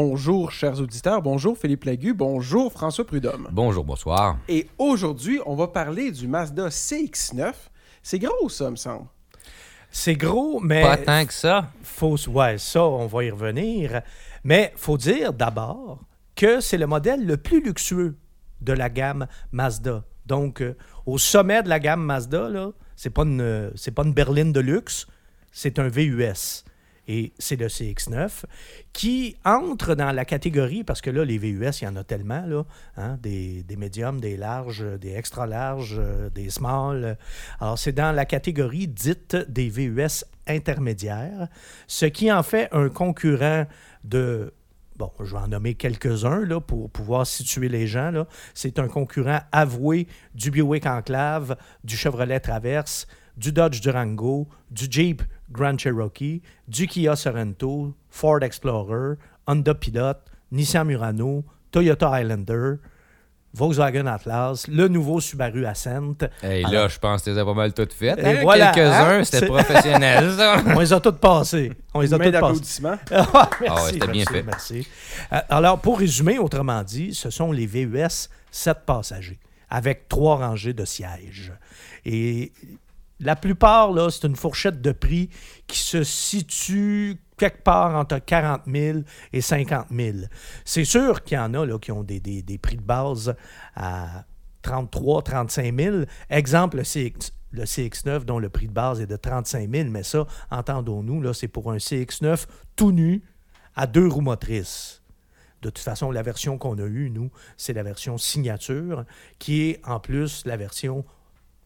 Bonjour, chers auditeurs. Bonjour, Philippe Lagu. Bonjour, François Prudhomme. Bonjour, bonsoir. Et aujourd'hui, on va parler du Mazda CX-9. C'est gros, ça, me semble. C'est gros, mais. Pas tant que ça. Faut, ouais, ça, on va y revenir. Mais faut dire d'abord que c'est le modèle le plus luxueux de la gamme Mazda. Donc, euh, au sommet de la gamme Mazda, là, c'est pas une, c'est pas une berline de luxe, c'est un VUS. Et c'est le CX9 qui entre dans la catégorie, parce que là, les VUS, il y en a tellement, là, hein, des, des médiums, des larges, des extra larges, euh, des small. Alors, c'est dans la catégorie dite des VUS intermédiaires, ce qui en fait un concurrent de bon, je vais en nommer quelques-uns là, pour pouvoir situer les gens. Là. C'est un concurrent avoué du Buick Enclave, du Chevrolet Traverse, du Dodge Durango, du Jeep Grand Cherokee, du Kia Sorento, Ford Explorer, Honda Pilot, Nissan Murano, Toyota Highlander, Volkswagen Atlas, le nouveau Subaru Ascent. Et là, je pense que tu les as pas mal toutes faites. Et hein? voilà, Quelques-uns, hein? c'était C'est- professionnel, ça. On les a toutes passées. On les a toutes passées. Ah, merci, ouais, c'était bien merci, fait. Merci. Euh, Alors, pour résumer, autrement dit, ce sont les VUS 7 passagers avec trois rangées de sièges. Et la plupart, là, c'est une fourchette de prix qui se situe quelque part entre 40 000 et 50 000. C'est sûr qu'il y en a là, qui ont des, prix de base à 33 35 000. Exemple, le CX9 dont le prix de base est de 35 000, mais ça, entendons-nous, là, c'est pour un CX9 tout nu à deux roues motrices. De toute façon, la version qu'on a eue, nous, c'est la version signature, qui est en plus la version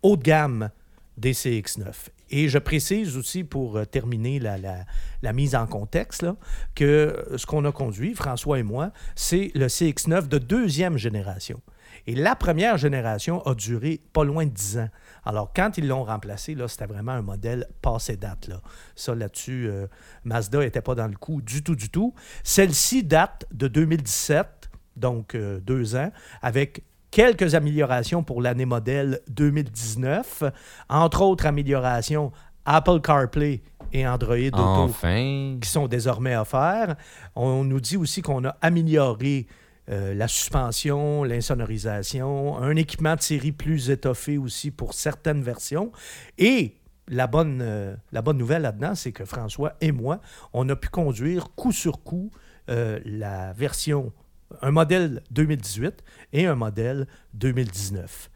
haut de gamme des CX9. Et je précise aussi, pour euh, terminer la, mise en contexte, que euh, ce qu'on a conduit, François et moi, c'est le CX9 de deuxième génération. Et la première génération a duré pas loin de 10 ans. Alors, quand ils l'ont remplacé, là, c'était vraiment un modèle passé date. Là. Ça, là-dessus, euh, Mazda n'était pas dans le coup du tout, du tout. Celle-ci date de 2017, donc deux ans, avec quelques améliorations pour l'année modèle 2019. Entre autres améliorations, Apple CarPlay et Android Auto Enfin. qui sont désormais offerts. On nous dit aussi qu'on a amélioré euh, la suspension, l'insonorisation, un équipement de série plus étoffé aussi pour certaines versions. Et la bonne, euh, la bonne nouvelle là-dedans, c'est que François et moi, on a pu conduire coup sur coup euh, la version, un modèle 2018 et un modèle 2019.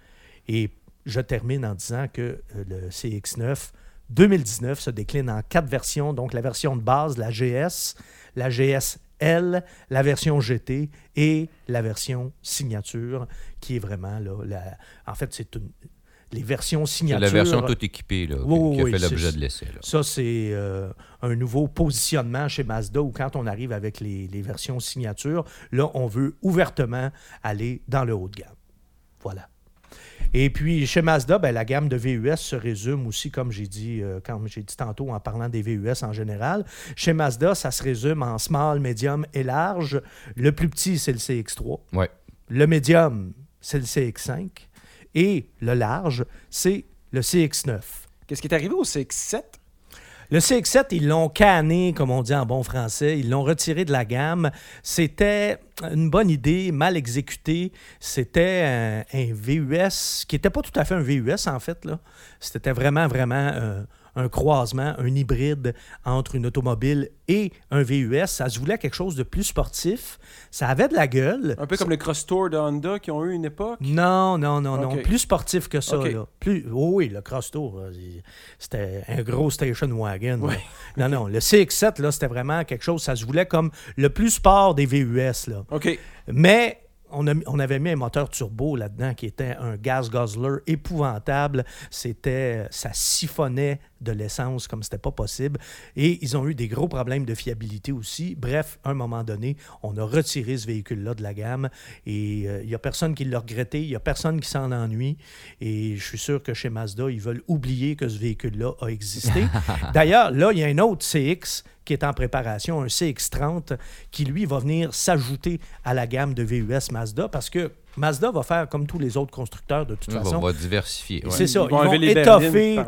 Et je termine en disant que euh, le CX9 2019 se décline en quatre versions, donc la version de base, la GS, la GSL, la version GT et la version signature, qui est vraiment là, la- en fait, c'est une- les versions C'est signature. la version toute équipée là, qui- Oui, a fait l'objet de l'essai. Ça, c'est euh, un nouveau positionnement chez Mazda où quand on arrive avec les, les versions signature, là, on veut ouvertement aller dans le haut de gamme. Voilà. Et puis, chez Mazda, ben, la gamme de VUS se résume aussi, comme j'ai dit, euh, comme j'ai dit tantôt en parlant des VUS en général. Chez Mazda, ça se résume en small, medium et large. Le plus petit, c'est le CX3. Ouais. Le médium, c'est le CX5. Et le large, c'est le CX9. Qu'est-ce qui est arrivé au CX-7? Le CX7, ils l'ont canné, comme on dit en bon français. Ils l'ont retiré de la gamme. C'était une bonne idée, mal exécutée. C'était un, un VUS qui n'était pas tout à fait un VUS, en fait. là. C'était vraiment, vraiment euh, un croisement, un hybride entre une automobile et un VUS. Ça se voulait quelque chose de plus sportif. Ça avait de la gueule. Un peu comme le Cross Tour de Honda qui ont eu une époque. Non, non, non, non. Plus sportif que ça. Là. Plus, oh oui, le Cross Tour, il- c'était un gros station wagon. Ouais. Non, non. Le CX7, là, c'était vraiment quelque chose, ça se voulait comme le plus sport des VUS. Là. OK. Mais on, a- on avait mis un moteur turbo là-dedans qui était un gas guzzler épouvantable. C'était, ça siphonnait de l'essence comme c'était pas possible. Et ils ont eu des gros problèmes de fiabilité aussi. Bref, à un moment donné, on a retiré ce véhicule-là de la gamme et euh, il n'y a personne qui l'a regretté, il n'y a personne qui s'en ennuie. Et je suis sûr que chez Mazda, ils veulent oublier que ce véhicule-là a existé. D'ailleurs, là, il y a un autre CX qui est en préparation, un CX30, qui lui va venir s'ajouter à la gamme de VUS Mazda parce que Mazda va faire comme tous les autres constructeurs de toute On va, façon. va diversifier. ouais. C'est ça. Ils vont Ils étoffer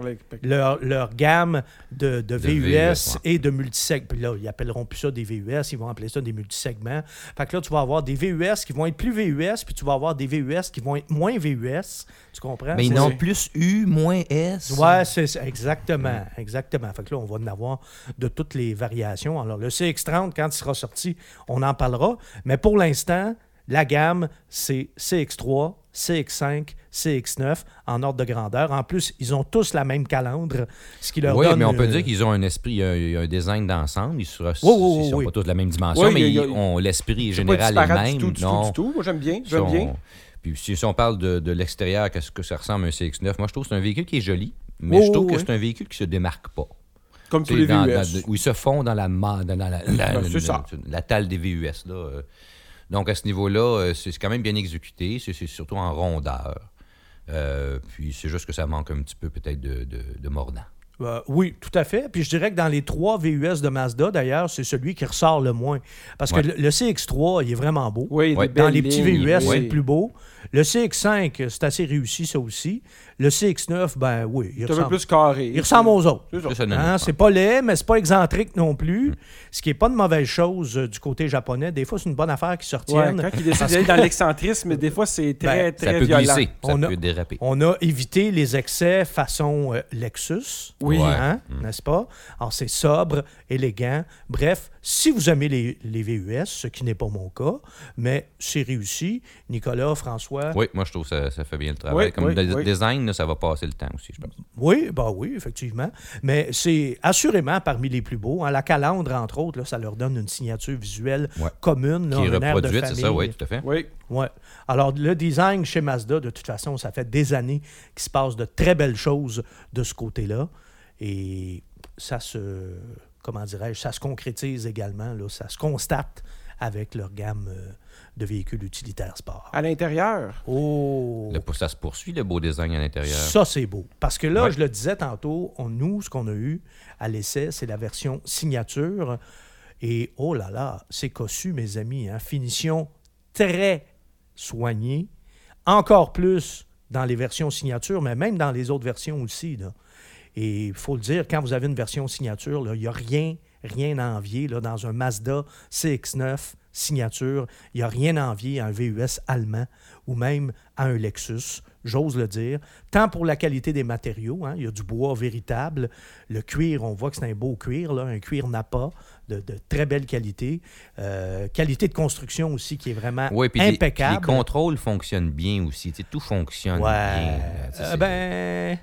leur, leur gamme de, de VUS, VUS, ouais. et de multisegments. Puis là, ils appelleront plus ça des VUS, ils vont appeler ça des multisegments. Fait que là, tu vas avoir des VUS qui vont être plus VUS, puis tu vas avoir des VUS qui vont être moins VUS. Tu comprends? Mais ils n'ont plus U moins S. Ouais, c'est ça, exactement, exactement. Fait que là, on va en avoir de toutes les variations. Alors, le CX30, quand il sera sorti, on en parlera. Mais pour l'instant, la gamme, c'est CX3, CX5, CX9 en ordre de grandeur. En plus, ils ont tous la même calandre, ce qui leur Oui, donne... mais on peut euh, dire qu'ils ont un esprit, un, un design d'ensemble. Ils ne Oui, oui, oui, sont oui. pas tous de la même dimension, Oui, mais il y a- ils ont l'esprit général est le même. du tout, du non. tout, du tout. Moi, j'aime bien, j'aime sont- bien. Puis si, si on parle de, de l'extérieur, qu'est-ce que ça ressemble à un CX9, moi je trouve que c'est un véhicule qui est joli, mais Oh, je trouve oui. que c'est un véhicule qui se démarque pas. Comme tous les VUS. dans- où ils se font dans la, dans la, Ben, talle des VUS. Là, euh. Donc à ce niveau-là, euh, c'est quand même bien exécuté, c'est surtout en rondeur. Euh, puis c'est juste que ça manque un petit peu peut-être de, de, de mordant. Euh, oui, tout à fait. Puis je dirais que dans les trois VUS de Mazda, d'ailleurs, c'est celui qui ressort le moins. Parce Ouais. que le, le CX3, il est vraiment beau. Oui, Dans les petits lignes, VUS, oui. c'est le plus beau. Le CX5, c'est assez réussi, ça aussi. Le CX9, ben oui, il C'est un peu ressemble, plus carré. il ressemble aux autres. C'est ça. Hein, ouais. c'est pas laid, mais c'est pas excentrique non Mm. plus. Ce qui est pas de mauvaise chose euh, du côté japonais. Des fois, c'est une bonne affaire qu'ils se Ouais, retiennent. quand il décide d'aller dans l'excentrisme, des fois, c'est très, Ben, Ça très peut violent. glisser, ça On a- peut déraper. On a évité les excès façon euh, Lexus. Oui. Ouais. Hein, Mm. n'est-ce pas? Alors, c'est sobre, élégant. Bref, si vous aimez les, les VUS, ce qui n'est pas mon cas, mais c'est réussi. Nicolas, François. Oui, moi je trouve que ça, ça fait bien le travail. Oui, Comme oui, le oui. design, là, ça va passer le temps aussi, je pense. Oui, bah oui, effectivement. Mais c'est assurément parmi les plus beaux. hein. La calandre, entre autres, là, ça leur donne une signature visuelle Ouais. commune. là, Qui est un air de reproduite, c'est ça, famille. oui, tout à fait. Oui. Ouais. Alors, le design chez Mazda, de toute façon, ça fait des années qu'il se passe de très belles choses de ce côté-là. Et ça se, comment dirais-je, ça se concrétise également, là, ça se constate avec leur gamme euh, de véhicules utilitaires sport. À l'intérieur, Oh! Le- ça se poursuit, le beau design à l'intérieur. Ça, c'est beau. Parce que là, Ouais. je le disais tantôt, on, nous, ce qu'on a eu à l'essai, c'est la version signature. Et oh là là, c'est cossu, mes amis. Hein? Finition très soignée. Encore plus dans les versions signature, mais même dans les autres versions aussi. là. Et il faut le dire, quand vous avez une version signature, là, il n'y a rien, rien à envier là, dans un Mazda CX9 signature. Il n'y a rien à envier à un VUS allemand ou même à un Lexus, j'ose le dire. Tant pour la qualité des matériaux, hein, il y a du bois véritable. Le cuir, on voit que c'est un beau cuir, là, un cuir Napa de, de très belle qualité. Euh, qualité de construction aussi qui est vraiment puis les- impeccable. les contrôles fonctionnent bien aussi. Tu sais, tout fonctionne Ouais. bien. Tu sais, Euh, ben,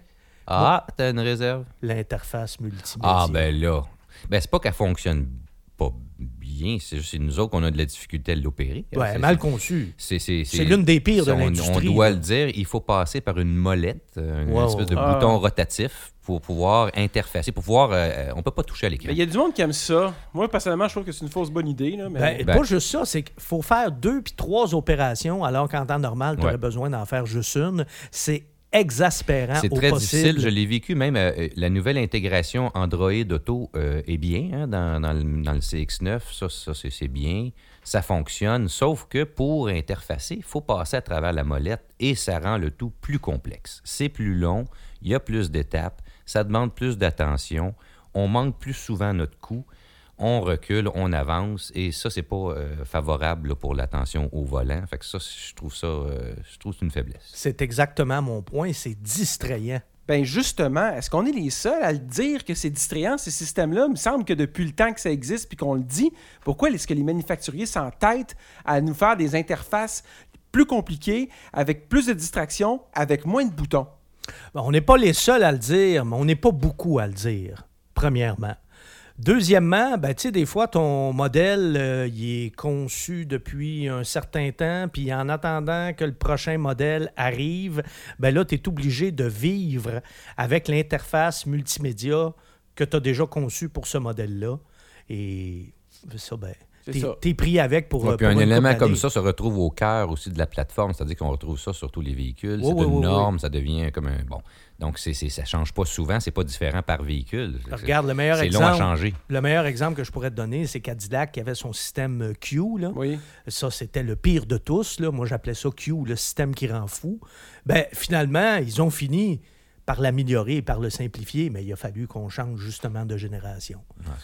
Ah, t'as une réserve? l'interface multimédia. Ah, ben là. Ben, c'est pas qu'elle fonctionne pas bien, c'est nous autres qu'on a de la difficulté à l'opérer. Ouais, C'est- mal conçu. C'est c'est- C'est l'une des pires de l'industrie. On doit là. le dire, il faut passer par une molette, une Ouais, espèce de ouais. bouton Ah. rotatif pour pouvoir interfacer, pour pouvoir. euh, on peut pas toucher à l'écran. Il y a du monde qui aime ça. Moi, personnellement, je trouve que c'est une fausse bonne idée. Là, mais... Ben, Ben- pas juste ça, c'est qu'il faut faire deux puis trois opérations, alors qu'en temps normal, tu aurais Ouais. besoin d'en faire juste une. C'est exaspérant C'est très possible. difficile. Je l'ai vécu même. euh, euh, la nouvelle intégration Android Auto euh, est bien hein, dans, dans le, dans le CX9. Ça, ça c'est, c'est bien. Ça fonctionne. Sauf que pour interfacer, il faut passer à travers la molette et ça rend le tout plus complexe. C'est plus long. Il y a plus d'étapes. Ça demande plus d'attention. On manque plus souvent notre coup. On recule, on avance, et ça, c'est pas euh, favorable là, pour l'attention au volant. Fait que ça, je trouve ça, euh, je trouve que c'est une faiblesse. C'est exactement mon point. C'est distrayant. Ben justement, est-ce qu'on est les seuls à le dire que c'est distrayant, ces systèmes-là? Il me semble que depuis le temps que ça existe puis qu'on le dit, pourquoi est-ce que les manufacturiers s'entêtent à nous faire des interfaces plus compliquées, avec plus de distractions, avec moins de boutons? Ben, on n'est pas les seuls à le dire, mais on n'est pas beaucoup à le dire, premièrement. Deuxièmement, ben, des fois, ton modèle, euh, il est conçu depuis un certain temps, puis en attendant que le prochain modèle arrive, ben là, tu es obligé de vivre avec l'interface multimédia que tu as déjà conçue pour ce modèle-là. Et ça, ben, T'es pris avec pour. Ouais, euh, puis pour un élément comme ça se retrouve au cœur aussi de la plateforme, c'est-à-dire qu'on retrouve ça sur tous les véhicules. C'est oui, une oui, oui. norme, ça devient comme un. Bon. Donc, c'est, c'est, ça change pas souvent, c'est pas différent par véhicule. Regarde, le meilleur c'est long à exemple. changer. Le meilleur exemple que je pourrais te donner, c'est Cadillac qui avait son système euh, Q. Là. Oui. Ça, c'était le pire de tous. Là. Moi, j'appelais ça Q, le système qui rend fou. Ben, finalement, ils ont fini par l'améliorer et par le simplifier, mais il a fallu qu'on change justement de génération.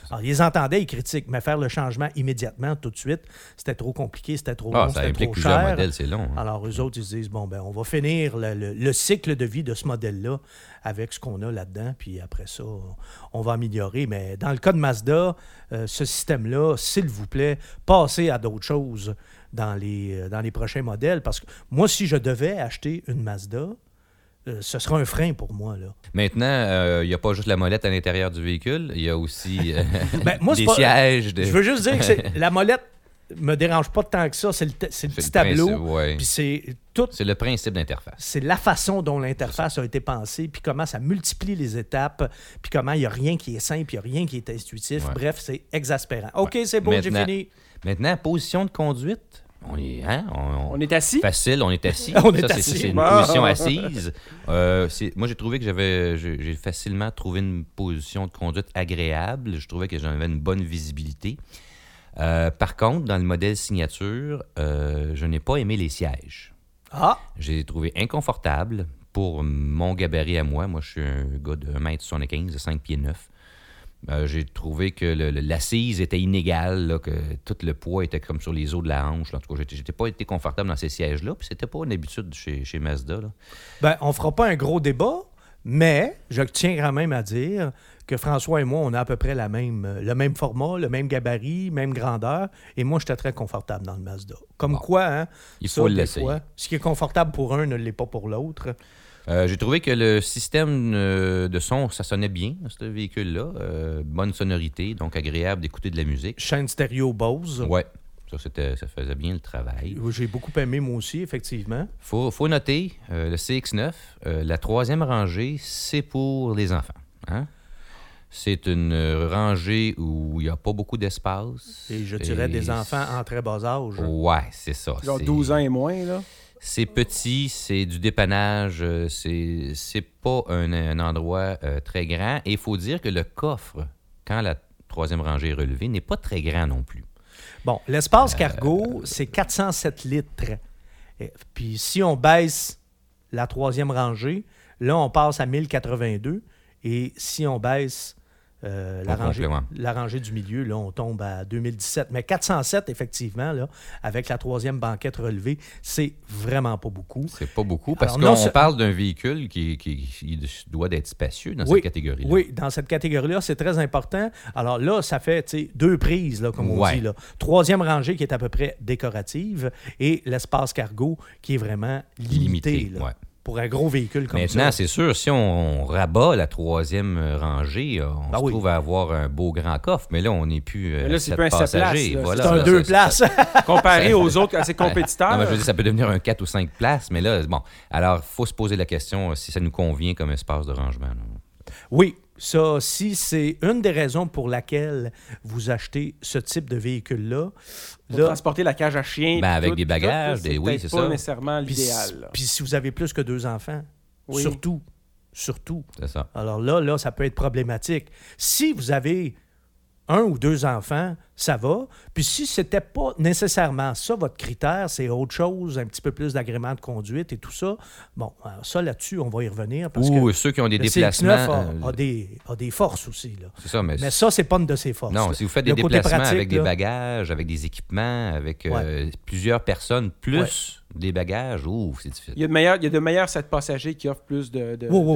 Alors, ils entendaient, ils critiquent, mais faire le changement immédiatement, tout de suite, c'était trop compliqué, c'était trop Ah, long, c'était trop plusieurs cher. modèles, c'est long. hein. Alors, eux autres, ils se disent, bon, ben, on va finir le, le- le cycle de vie de ce modèle-là avec ce qu'on a là-dedans, puis après ça, on va améliorer. Mais dans le cas de Mazda, euh, ce système-là, s'il vous plaît, passez à d'autres choses dans les, euh, dans les prochains modèles, parce que moi, si je devais acheter une Mazda, euh, ce sera un frein pour moi, là. Maintenant, euh, il n'y a pas juste la molette à l'intérieur du véhicule, il y a aussi euh, Ben, moi, des pas- sièges. de- Je veux juste dire que la molette me dérange pas tant que ça, c'est le, c'est le petit le tableau, principe, ouais. puis c'est tout C'est le principe d'interface. c'est la façon dont l'interface a été pensée, puis comment ça multiplie les étapes, puis comment il n'y a rien qui est simple, il n'y a rien qui est intuitif. Ouais. Bref, c'est exaspérant. OK, c'est beau, j'ai fini. Maintenant, position de conduite, on est, hein, on, On est assis? facile, on est assis. On est Ça, c'est- assis. C'est une position assise. Euh, moi, j'ai trouvé que j'avais, j'ai facilement trouvé une position de conduite agréable. Je trouvais que j'avais une bonne visibilité. Euh, par contre, dans le modèle signature, euh, je n'ai pas aimé les sièges. Ah, J'ai trouvé inconfortable pour mon gabarit à moi. Moi, je suis un gars de 1m75, de 5 pieds 9. Euh, j'ai trouvé que l'assise était inégale, là, que tout le poids était comme sur les os de la hanche. là. En tout cas, j'étais, pas été confortable dans ces sièges-là. Puis c'était pas une habitude chez, chez Mazda. là. ben, on fera pas un gros débat, mais je tiens quand même à dire que François et moi, on a à peu près la même, euh, le même format, le même gabarit, même grandeur, et moi, j'étais très confortable dans le Mazda. Comme Bon. quoi, hein, Il ça, fois, ce qui est confortable pour un ne l'est pas pour l'autre. Euh, j'ai trouvé que le système euh, de son, ça sonnait bien, ce véhicule-là. Euh, bonne sonorité, donc agréable d'écouter de la musique. Chaîne stéréo Bose. Ouais, ça, c'était, ça faisait bien le travail. J'ai beaucoup aimé, moi aussi, effectivement. faut, faut noter, euh, le CX9, euh, la troisième rangée, c'est pour les enfants. hein? C'est une rangée où il n'y a pas beaucoup d'espace. Et je dirais des enfants en très bas âge. Ouais, c'est ça. Genre c'est- 12 ans et moins, là. C'est petit, c'est du dépannage, euh, c'est c'est pas un, un endroit euh, très grand. Et il faut dire que le coffre, quand la troisième rangée est relevée, n'est pas très grand non plus. Bon, l'espace cargo, c'est 407 litres. Et- puis si on baisse la troisième rangée, là, on passe à 1082. Et si on baisse euh, la, rangée, la du milieu, là, on tombe à 2017. Mais 407, effectivement, là, avec la troisième banquette relevée, c'est vraiment pas beaucoup. C'est pas beaucoup parce qu'on c'est- parle d'un véhicule qui, qui- qui doit être spacieux dans Oui, cette catégorie-là. Oui, dans cette catégorie-là, c'est très important. Alors là, ça fait deux prises, là, comme on Ouais. dit. Là. Troisième rangée qui est à peu près décorative et l'espace cargo qui est vraiment limité. Limité, là, ouais. Pour un gros véhicule comme Maintenant, ça. c'est sûr, si on, on rabat la troisième rangée, euh, on Ben se oui. trouve à avoir un beau grand coffre, mais là, on n'est plus euh, Mais là, c'est sept plus un passagers. là. Voilà, C'est un là, deux ça- places. Comparé aux autres, à ses compétiteurs. Non, mais je veux dire, ça peut devenir un 4 ou 5 places, mais là, bon. Alors, il faut se poser la question euh, si ça nous convient comme espace de rangement. là. oui, ça, si c'est une des raisons pour laquelle vous achetez ce type de véhicule-là, Pour là, transporter la cage à chien. Ben, avec tout, des tout, bagages, des- oui, c'est pas ça. nécessairement puis, l'idéal. puis si vous avez plus que deux enfants, Oui. surtout, surtout, C'est ça. Alors là, là, ça peut être problématique. Si vous avez un ou deux enfants, ça va. Puis si c'était pas nécessairement ça, votre critère, c'est autre chose, un petit peu plus d'agrément de conduite et tout ça, bon, ça, là-dessus, on va y revenir parce Ou que ceux qui ont des le déplacements. CX-9 a, euh, a des, a des forces aussi. Là. C'est ça, mais. Mais ça, c'est pas une de ses forces. non, là. si vous faites des Le déplacements pratique, avec des bagages, avec des équipements, avec euh, plusieurs personnes, plus des bagages, ouf, c'est difficile? Il y, a de meilleurs, il y a de meilleurs 7 passagers qui offrent plus de,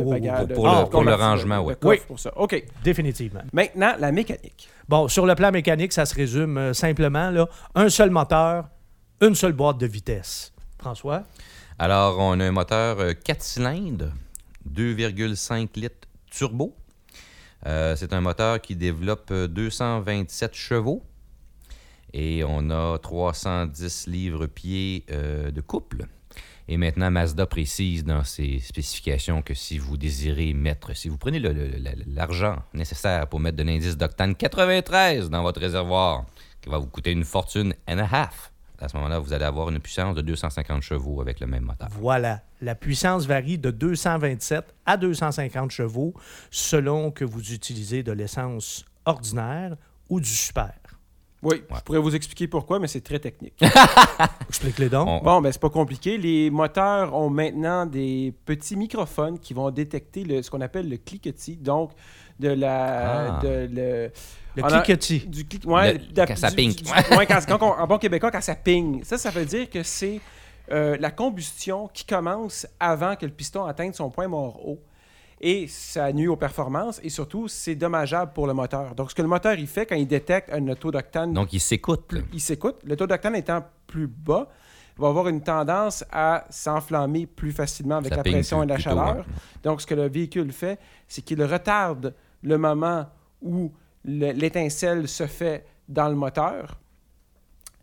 bagages. de- pour le- de pour le convertibles, rangement, de oui. Oui. pour ça. OK. Définitivement. Maintenant, la mécanique. Bon, sur le plan mécanique, ça se résume euh, simplement, là, un seul moteur, une seule boîte de vitesse. François? Alors, on a un moteur 4 cylindres, 2,5 litres turbo. Euh, c'est un moteur qui développe euh, 227 chevaux. Et on a 310 livres-pieds euh, de couple. Et maintenant, Mazda précise dans ses spécifications que si vous désirez mettre, si vous prenez l'argent nécessaire pour mettre de l'indice d'octane 93 dans votre réservoir, qui va vous coûter une fortune and a half. À ce moment-là, vous allez avoir une puissance de 250 chevaux avec le même moteur. Voilà. La puissance varie de 227 à 250 chevaux selon que vous utilisez de l'essence ordinaire ou du super. Oui, je pourrais vous expliquer pourquoi, mais c'est très technique. Explique-les donc. On- Bon, ben c'est pas compliqué. Les moteurs ont maintenant des petits microphones qui vont détecter le, ce qu'on appelle le cliquetis, donc de la... Ah. de le, Le a- cliquetis. Du clic, ouais, Le- quand ça du- ping. du- ouais, quand- quand on- en bon québécois, quand ça ping. Ça, ça veut dire que c'est euh, la combustion qui commence avant que le piston atteigne son point mort haut. Et ça nuit aux performances et surtout, c'est dommageable pour le moteur. Donc, ce que le moteur il fait quand il détecte un taux d'octane Donc, il s'écoute. là. il s'écoute. Le taux d'octane étant plus bas, il va avoir une tendance à s'enflammer plus facilement avec Ça la pression plus- et la plus tôt, chaleur. hein. Donc, ce que le véhicule fait, c'est qu'il retarde le moment où le- l'étincelle se fait dans le moteur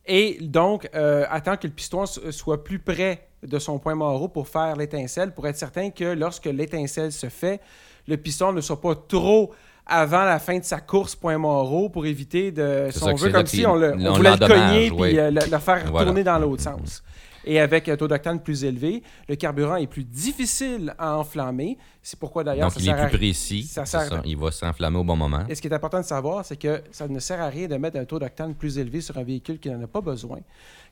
et donc euh, attend que le piston soit plus près de son point mort pour faire l'étincelle, pour être certain que lorsque l'étincelle se fait, le piston ne soit pas trop avant la fin de sa course point mort haut pour éviter de, si on veut, comme si on, le, on voulait le cogner oui. puis euh, le, le faire Voilà. tourner dans l'autre sens. Et avec un taux d'octane plus élevé, le carburant est plus difficile à enflammer. C'est pourquoi d'ailleurs Donc, ça il sert est à plus précis. ça sert- ça. Il va s'enflammer au bon moment. et ce qui est important de savoir, c'est que ça ne sert à rien de mettre un taux d'octane plus élevé sur un véhicule qui n'en a pas besoin,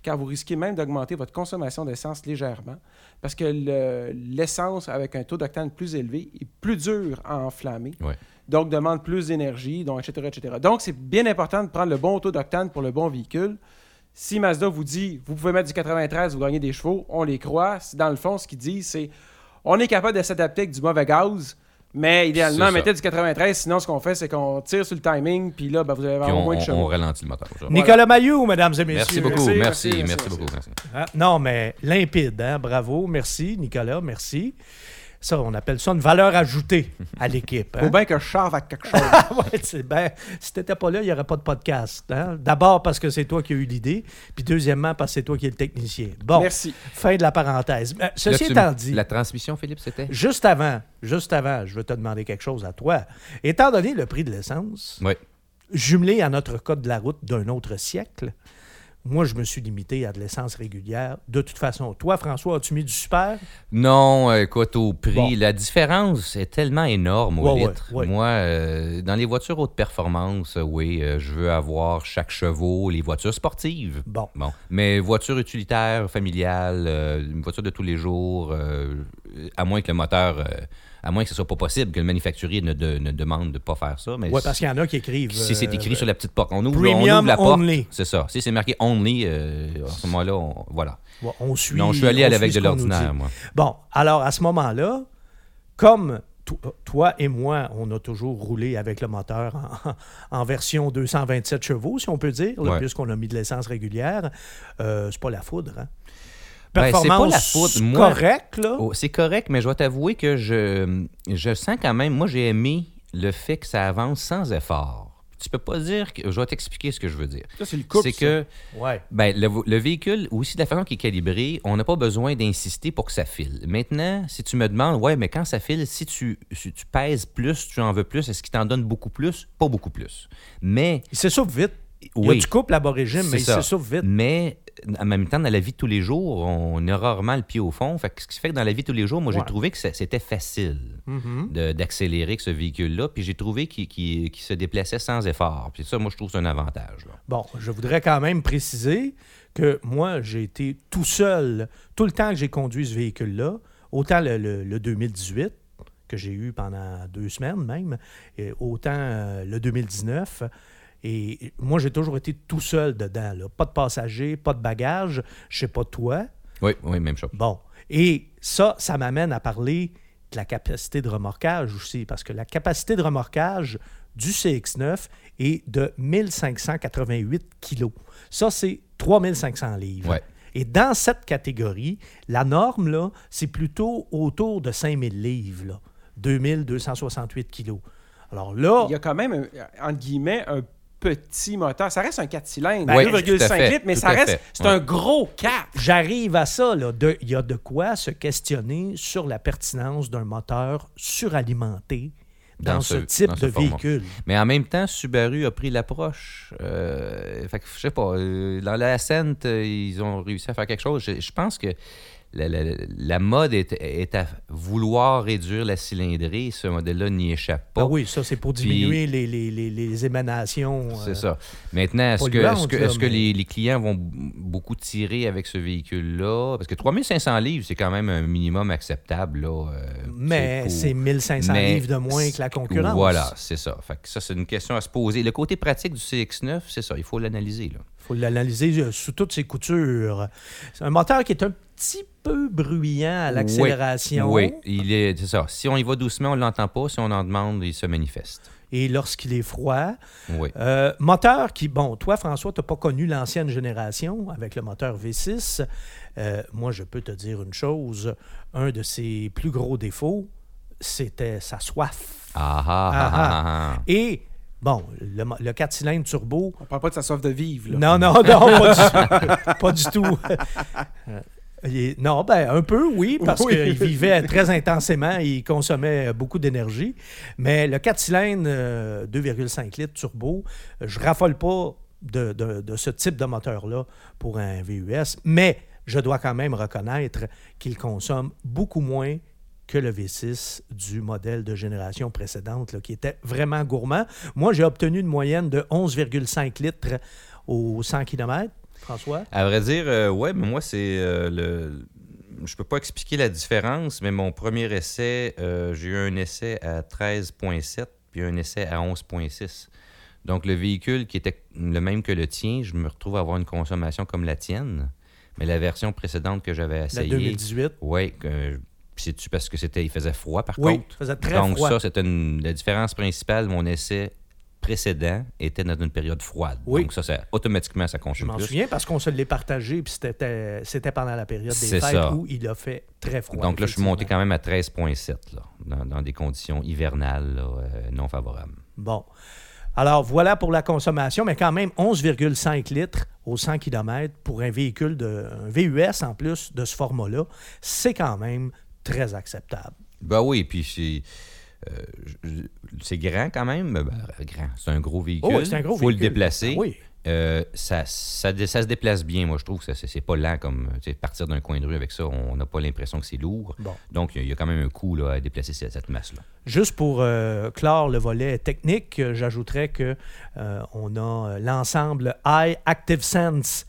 car vous risquez même d'augmenter votre consommation d'essence légèrement, parce que le- l'essence avec un taux d'octane plus élevé est plus dur à enflammer, Ouais. donc demande plus d'énergie, donc etc., etc. Donc, c'est bien important de prendre le bon taux d'octane pour le bon véhicule. Si Mazda vous dit, vous pouvez mettre du 93, vous gagnez des chevaux, on les croit. Si Dans le fond, ce qu'ils disent, c'est, on est capable de s'adapter avec du mauvais gaz, mais idéalement, mettez du 93. Sinon, ce qu'on fait, c'est qu'on tire sur le timing, puis là, ben, vous allez avoir on, moins de chevaux. on ralentit le moteur. ça. Nicolas Mayou, mesdames et messieurs. Merci beaucoup. Merci, Merci, merci, merci, merci, beaucoup. merci. Hein? Non, mais limpide, hein? bravo, merci, Nicolas, merci. Ça, on appelle ça une valeur ajoutée à l'équipe. hein? Faut bien que je charve avec quelque chose. Ah ouais, c'est ben, si t'étais pas là, il n'y aurait pas de podcast. hein? D'abord parce que c'est toi qui as eu l'idée, puis deuxièmement parce que c'est toi qui es le technicien. Bon, Merci. fin de la parenthèse. Euh, ceci Là, étant dit, La transmission, Philippe, c'était? juste avant, juste avant, je veux te demander quelque chose à toi. Étant donné le prix de l'essence, Oui. jumelé à notre code de la route d'un autre siècle, moi, je me suis limité à de l'essence régulière. De toute façon, toi, François, as-tu mis du super? Non, écoute, au prix, Bon. la différence est tellement énorme au Ouais, litre. ouais. Moi, euh, dans les voitures haute performance, euh, oui, euh, je veux avoir chaque chevaux, les voitures sportives. Bon. Bon. Mais voiture utilitaire, familiale, euh, une voiture de tous les jours, à moins que le moteur, euh, à moins que ce soit pas possible, que le manufacturier ne, de- ne demande de pas faire ça. Mais Oui, parce qu'il y en a qui écrivent. si c'est euh, écrit sur la petite porte, on ouvre, on Premium ouvre la porte. only. C'est ça. Si c'est marqué only, euh, à ce moment-là, on- voilà. ouais, on suit. non, je suis allé avec de l'ordinaire, moi. Bon, alors à ce moment-là, comme to- toi et moi, on a toujours roulé avec le moteur en, en version 227 chevaux, si on peut dire, Ouais. puisqu'on a mis de l'essence régulière, euh, c'est pas la foudre. Hein? Ben, c'est pas Performance. Moi- correcte, là. Oh, c'est correct, mais je vais t'avouer que je, je sens quand même, moi j'ai aimé le fait que ça avance sans effort. Tu peux pas dire que. Je vais t'expliquer ce que je veux dire. Ça, c'est le couple. C'est que Ouais. ben, le, le véhicule, aussi de la façon qu'il est calibré, on n'a pas besoin d'insister pour que ça file. Maintenant, si tu me demandes, ouais, mais quand ça file, si tu, si tu pèses plus, tu en veux plus, est-ce qu'il t'en donne beaucoup plus? Pas beaucoup plus. Mais Il s'essouffle vite. Il y a oui. du couple à bas régime, mais il s'essouffle vite. Mais en même temps, dans la vie de tous les jours, on a rarement le pied au fond. Fait que ce qui fait que dans la vie de tous les jours, moi, j'ai Ouais. trouvé que c'était facile Mhm. de- d'accélérer avec ce véhicule-là. Puis j'ai trouvé qu'il se déplaçait sans effort. Puis ça, moi, je trouve que c'est un avantage. là. Bon, je voudrais quand même préciser que moi, j'ai été tout seul tout le temps que j'ai conduit ce véhicule-là, autant le, le- le 2018, que j'ai eu pendant deux semaines même, et autant euh, le 2019. Et moi, j'ai toujours été tout seul dedans. là. Pas de passagers, pas de bagages. Je sais pas toi. Oui, oui, même chose. Bon. Et ça, ça m'amène à parler de la capacité de remorquage aussi, parce que la capacité de remorquage du CX9 est de 1588 kilos. Ça, c'est 3500 livres. Ouais. Et dans cette catégorie, la norme, là, c'est plutôt autour de 5000 livres, là. 2268 kilos. Alors là, Il y a quand même, un- entre guillemets, un petit moteur. Ça reste un 4 cylindres, Ben, Oui, 2,5 tout à fait, litres, mais ça reste, c'est Ouais. un gros 4. J'arrive à ça. Il y a de quoi se questionner sur la pertinence d'un moteur suralimenté dans, Dans ce, ce- type dans ce de format. véhicule. Mais en même temps, Subaru a pris l'approche. Euh, fait que, je sais pas, euh, dans la Ascent, euh, ils ont réussi à faire quelque chose. Je, je pense que la, la- la mode est, est à vouloir réduire la cylindrée. Ce modèle-là n'y échappe pas. Ah oui, ça, c'est pour diminuer les, les, les, les émanations. C'est euh, ça. Maintenant, est-ce que, est-ce que, est-ce que les, les clients vont beaucoup tirer avec ce véhicule-là? Parce que 3500 livres, c'est quand même un minimum acceptable. Là, euh, Mais c'est 1500 Mais livres de moins que la concurrence. Voilà, c'est ça. Fait que ça, c'est une question à se poser. Le côté pratique du CX9, c'est ça. Il faut l'analyser. Faut l'analyser euh, sous toutes ses coutures. C'est un moteur qui est un petit peu bruyant à l'accélération. Oui, il est, c'est ça. Si on y va doucement, on ne l'entend pas. Si on en demande, il se manifeste. Et lorsqu'il est froid. Oui. Euh, moteur qui, bon, toi, François, tu n'as pas connu l'ancienne génération avec le moteur V6. Euh, moi, je peux te dire une chose. Un de ses plus gros défauts, c'était sa soif. Ah, Ah, ah, ah. ah, ah. Et, bon, le, le 4 cylindres turbo, On parle pas de sa soif de vivre. Là. Non, non, non, pas du, pas du tout. Euh, il non, ben un peu, oui, parce Oui. qu'il vivait très intensément, il consommait beaucoup d'énergie. Mais le 4 cylindres, euh, 2,5 litres turbo, je raffole pas de, de- de ce type de moteur-là pour un VUS, mais je dois quand même reconnaître qu'il consomme beaucoup moins que le V6 du modèle de génération précédente, là, qui était vraiment gourmand. Moi, j'ai obtenu une moyenne de 11,5 litres au 100 km. François? À vrai dire, euh, ouais, mais moi, c'est euh, le. Je peux pas expliquer la différence, mais mon premier essai, euh, j'ai eu un essai à 13,7 puis un essai à 11,6. Donc, le véhicule qui était le même que le tien, je me retrouve à avoir une consommation comme la tienne. Mais la version précédente que j'avais La essayée. 2018. Oui, c'est-tu parce que c'était, il faisait froid par Oui, contre? il faisait très Donc, froid. ça, c'était une- la différence principale. Mon essai précédent était dans une période froide. Oui. Donc, ça, ça automatiquement, ça Je consomme m'en plus. souviens parce qu'on se l'est partagé, puis c'était c'était pendant la période des C'est fêtes ça. où il a fait très froid. Donc là, je suis monté quand même à 13,7 là, dans, dans des conditions hivernales là, euh, non favorables. Bon. Alors, voilà pour la consommation, mais quand même 11,5 litres au 100 km pour un véhicule, de, un VUS en plus de ce format-là, c'est quand même très acceptable. Ben oui, puis c'est. euh, c'est grand quand même. Ben, grand. C'est un gros véhicule. Oh, oui, c'est un gros faut le déplacer. Oui. Euh, ça, ça, se déplace bien, moi je trouve que ça, c'est, pas lent comme partir d'un coin de rue avec ça, on n'a pas l'impression que c'est lourd. Bon. Donc il y, a- il y a quand même un coût là, à déplacer cette, cette masse-là. Juste pour euh, clore le volet technique, j'ajouterais que euh, on a l'ensemble i Active Sense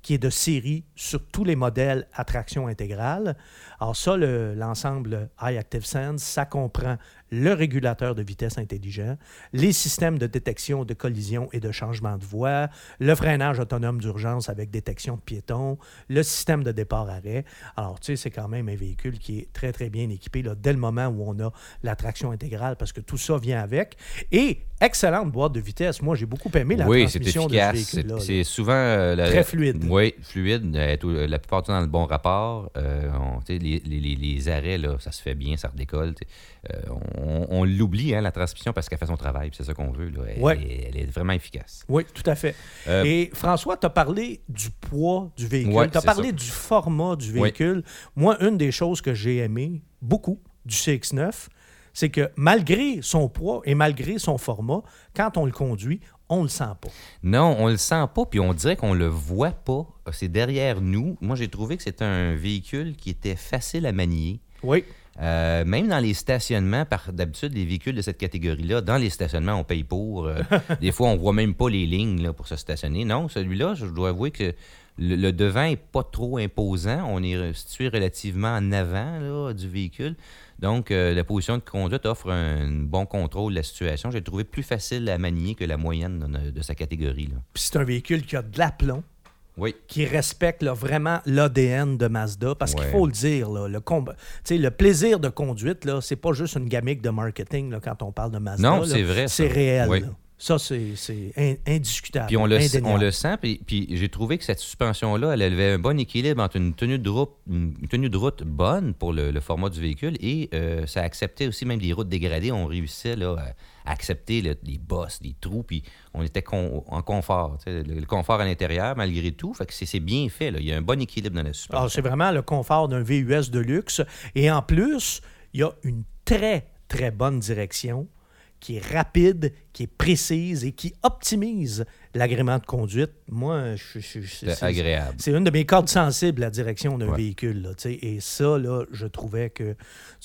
qui est de série sur tous les modèles à traction intégrale. Alors ça, le- l'ensemble i Active Sense, ça comprend le régulateur de vitesse intelligent, les systèmes de détection de collision et de changement de voie, le freinage autonome d'urgence avec détection de piétons, le système de départ-arrêt. Alors, tu sais, c'est quand même un véhicule qui est très, très bien équipé là, dès le moment où on a la traction intégrale parce que tout ça vient avec. Et excellente boîte de vitesse. Moi, j'ai beaucoup aimé la oui, transmission de ce véhicule-là. c'est souvent. euh, la- Très fluide. Oui, fluide. euh, tout- la plupart du temps dans le bon rapport. Euh, on- les, les- les- les arrêts, là, ça se fait bien, ça redécolle. Euh, on, on l'oublie, hein, la transmission, parce qu'elle fait son travail, c'est ça qu'on veut. là. Elle, Ouais. est, elle est vraiment efficace. Oui, tout à fait. Euh, Et François, tu as parlé du poids du véhicule, Ouais, tu as parlé ça. du format du véhicule. Moi, une des choses que j'ai aimé beaucoup du CX9, c'est que malgré son poids et malgré son format, quand on le conduit, on le sent pas. Non, on le sent pas, puis on dirait qu'on le voit pas. C'est derrière nous. Moi, j'ai trouvé que c'était un véhicule qui était facile à manier. Oui. Euh, même dans les stationnements, par d'habitude, les véhicules de cette catégorie-là, dans les stationnements, on paye pour. Euh, des fois, on voit même pas les lignes là, pour se stationner. Non, celui-là, je dois avouer que le, le devant est pas trop imposant. On est situé relativement en avant là, du véhicule. Donc, euh, la position de conduite offre un, bon contrôle de la situation. J'ai trouvé plus facile à manier que la moyenne de, de sa catégorie. C'est un véhicule qui a de l'aplomb, Oui. qui respecte là, vraiment l'ADN de Mazda, parce qu'il faut le dire, là, le, comb- plaisir de conduite, là, c'est pas juste une gamique de marketing là, quand on parle de Mazda. Non, c'est vrai. C'est réel. Oui. Ça, c'est c'est in- indiscutable. Puis on le, indéniable. on le sent, puis, puis j'ai trouvé que cette suspension-là, elle avait un bon équilibre entre une tenue de route, une tenue de route bonne pour le, le format du véhicule et euh, ça acceptait aussi même des routes dégradées. On réussissait là, à accepter les bosses, les trous, puis on était con- en confort. Le, le confort à l'intérieur, malgré tout, fait que c'est c'est bien fait. là. Il y a un bon équilibre dans la suspension. Alors, c'est vraiment le confort d'un VUS de luxe. Et en plus, il y a une très, très bonne direction qui est rapide, qui est précise et qui optimise l'agrément de conduite, moi, je, je- je- C'est agréable. c'est une de mes cordes sensibles, la direction d'un Ouais. véhicule. là, et ça, là, je trouvais que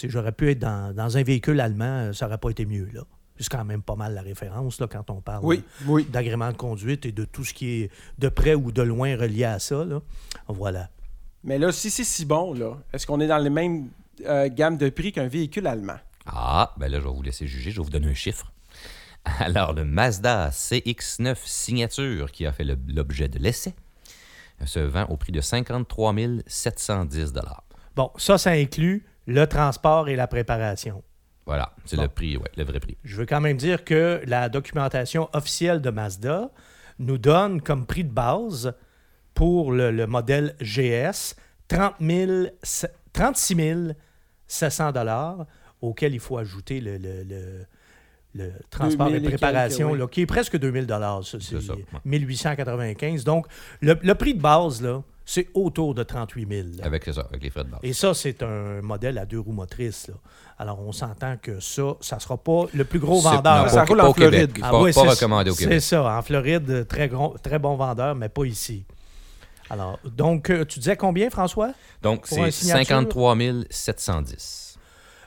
j'aurais pu être dans, dans un véhicule allemand, ça n'aurait pas été mieux. là. C'est quand même pas mal la référence là, quand on parle Oui, oui. d'agrément de conduite et de tout ce qui est de près ou de loin relié à ça. là. Voilà. Mais là, si c'est si bon, là, est-ce qu'on est dans les mêmes euh, gammes de prix qu'un véhicule allemand? Ah, ben là, je vais vous laisser juger. Je vais vous donner un chiffre. Alors, le Mazda CX9 Signature, qui a fait l'objet de l'essai, se vend au prix de 53 710 Bon, ça, ça inclut le transport et la préparation. Voilà, c'est Bon. le prix, ouais, le vrai prix. Je veux quand même dire que la documentation officielle de Mazda nous donne comme prix de base pour le, le modèle GS 30 000 se- 36 700 dollars auquel il faut ajouter le, le- le- le transport 2000 et quelques, préparation, oui. là, qui est presque 2000 dollars. C'est C'est ça, ouais. 1895. Donc, le, le prix de base, là, c'est autour de 38 000. là. Avec, c'est ça, avec les frais de base. Et ça, c'est un modèle à deux roues motrices. là. Alors, on s'entend que ça, ça ne sera pas le plus gros C'est- vendeur. non, Ça pas, roule pas en au Québec. Floride. Pas, Ah oui, pas c'est- recommandé au C'est Québec. ça. En Floride, très, gros, très bon vendeur, mais pas ici. Alors, donc, euh, tu disais combien, François? Donc, c'est signature? 53 710.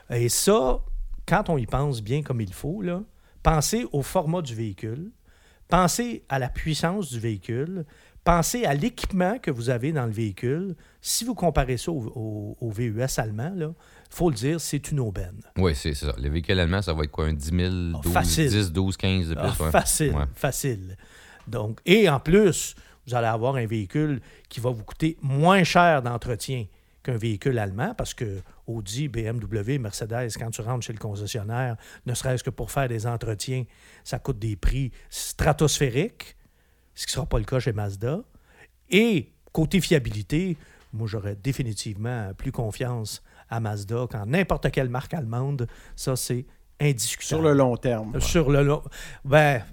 Et ça, quand on y pense bien comme il faut, là, pensez au format du véhicule, pensez à la puissance du véhicule, pensez à l'équipement que vous avez dans le véhicule. Si vous comparez ça au, au- au VUS allemand, il faut le dire, c'est une aubaine. Oui, c'est ça. Le véhicule allemand, ça va être quoi, un 10 000, 12, Ah, facile. 10, 12, 15 de plus? Ah, ouais. Facile, Ouais. facile. Donc, et en plus, vous allez avoir un véhicule qui va vous coûter moins cher d'entretien qu'un véhicule allemand parce que Audi, BMW, Mercedes, quand tu rentres chez le concessionnaire, ne serait-ce que pour faire des entretiens, ça coûte des prix stratosphériques, ce qui ne sera pas le cas chez Mazda. Et côté fiabilité, moi j'aurais définitivement plus confiance à Mazda qu'en n'importe quelle marque allemande. Ça, c'est indiscutable. Sur le long terme. Sur le long. Ben,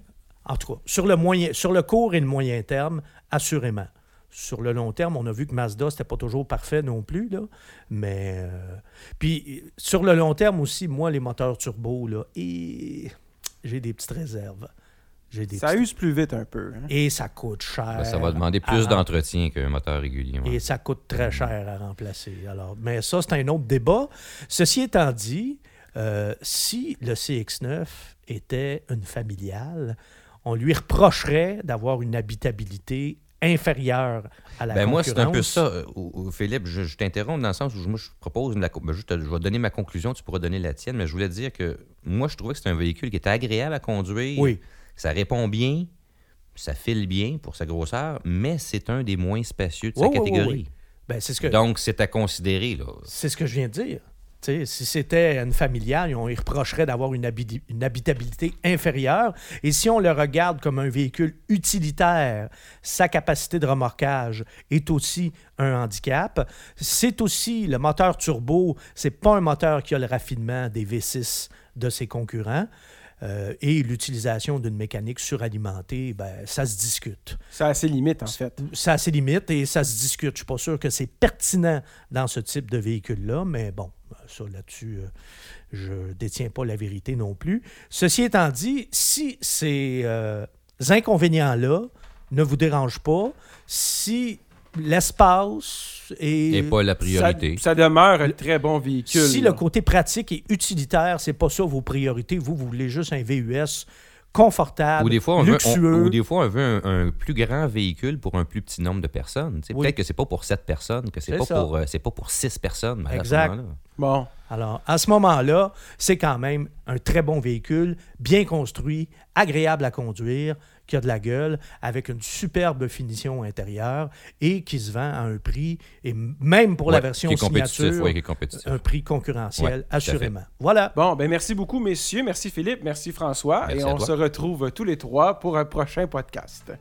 en tout cas, sur le moyen, sur le court et le moyen terme, assurément. Sur le long terme, on a vu que Mazda, c'était pas toujours parfait non plus, là. Mais. euh, puis, sur le long terme aussi, moi, les moteurs turbo, là, et j'ai des petites réserves. J'ai des Ça petites- use plus vite un peu. hein. Et ça coûte cher. Ben, ça va demander plus d'entretien qu'un moteur régulier. ouais. et ça coûte très cher à remplacer. Alors, mais ça, c'est un autre débat. Ceci étant dit, euh, si le CX9 était une familiale, on lui reprocherait d'avoir une habitabilité inférieure à la Ben moi, c'est un peu ça, euh, Philippe. Je, je t'interromps dans le sens où je- moi, je propose, la, ben, je, te- je vais donner ma conclusion, tu pourras donner la tienne, mais je voulais dire que moi, je trouvais que c'était un véhicule qui était agréable à conduire. Oui. Ça répond bien, ça file bien pour sa grosseur, mais c'est un des moins spacieux de Oui, sa oui, catégorie. oui. Ben, c'est ce que Donc, c'est à considérer. C'est ce que je viens de dire. Si c'était une familiale, on y reprocherait d'avoir une habitabilité inférieure. Et si on le regarde comme un véhicule utilitaire, sa capacité de remorquage est aussi un handicap. C'est aussi le moteur turbo, c'est pas un moteur qui a le raffinement des V6 de ses concurrents. Euh, et l'utilisation d'une mécanique suralimentée, ben, ça se discute Ça a ses limites, en fait. ça a ses limites et ça se discute. Je ne suis pas sûr que c'est pertinent dans ce type de véhicule-là, mais bon, ça là-dessus, euh, je ne détiens pas la vérité non plus. Ceci étant dit, si ces euh, inconvénients-là ne vous dérangent pas, si l'espace et, Et pas la priorité. Ça, ça demeure un très bon véhicule. si là. le côté pratique et utilitaire, c'est pas ça vos priorités, vous, vous voulez juste un VUS confortable, Ou des fois, on veut, on- luxueux. ou des fois, on veut un, un plus grand véhicule pour un plus petit nombre de personnes. Oui. Peut-être que c'est pas pour sept personnes, que c'est pas ça. pour euh, c'est pas pour six personnes. à ce Exact. moment-là. Bon. Alors, à ce moment-là, c'est quand même un très bon véhicule, bien construit, agréable à conduire, qui a de la gueule, avec une superbe finition intérieure et qui se vend à un prix, et même pour la version qui est signature, ouais, qui est compétitif. un prix concurrentiel, Ouais, assurément. Voilà. Bon, ben merci beaucoup, messieurs. Merci Philippe, merci François. Merci et on toi. se retrouve tous les trois pour un prochain podcast.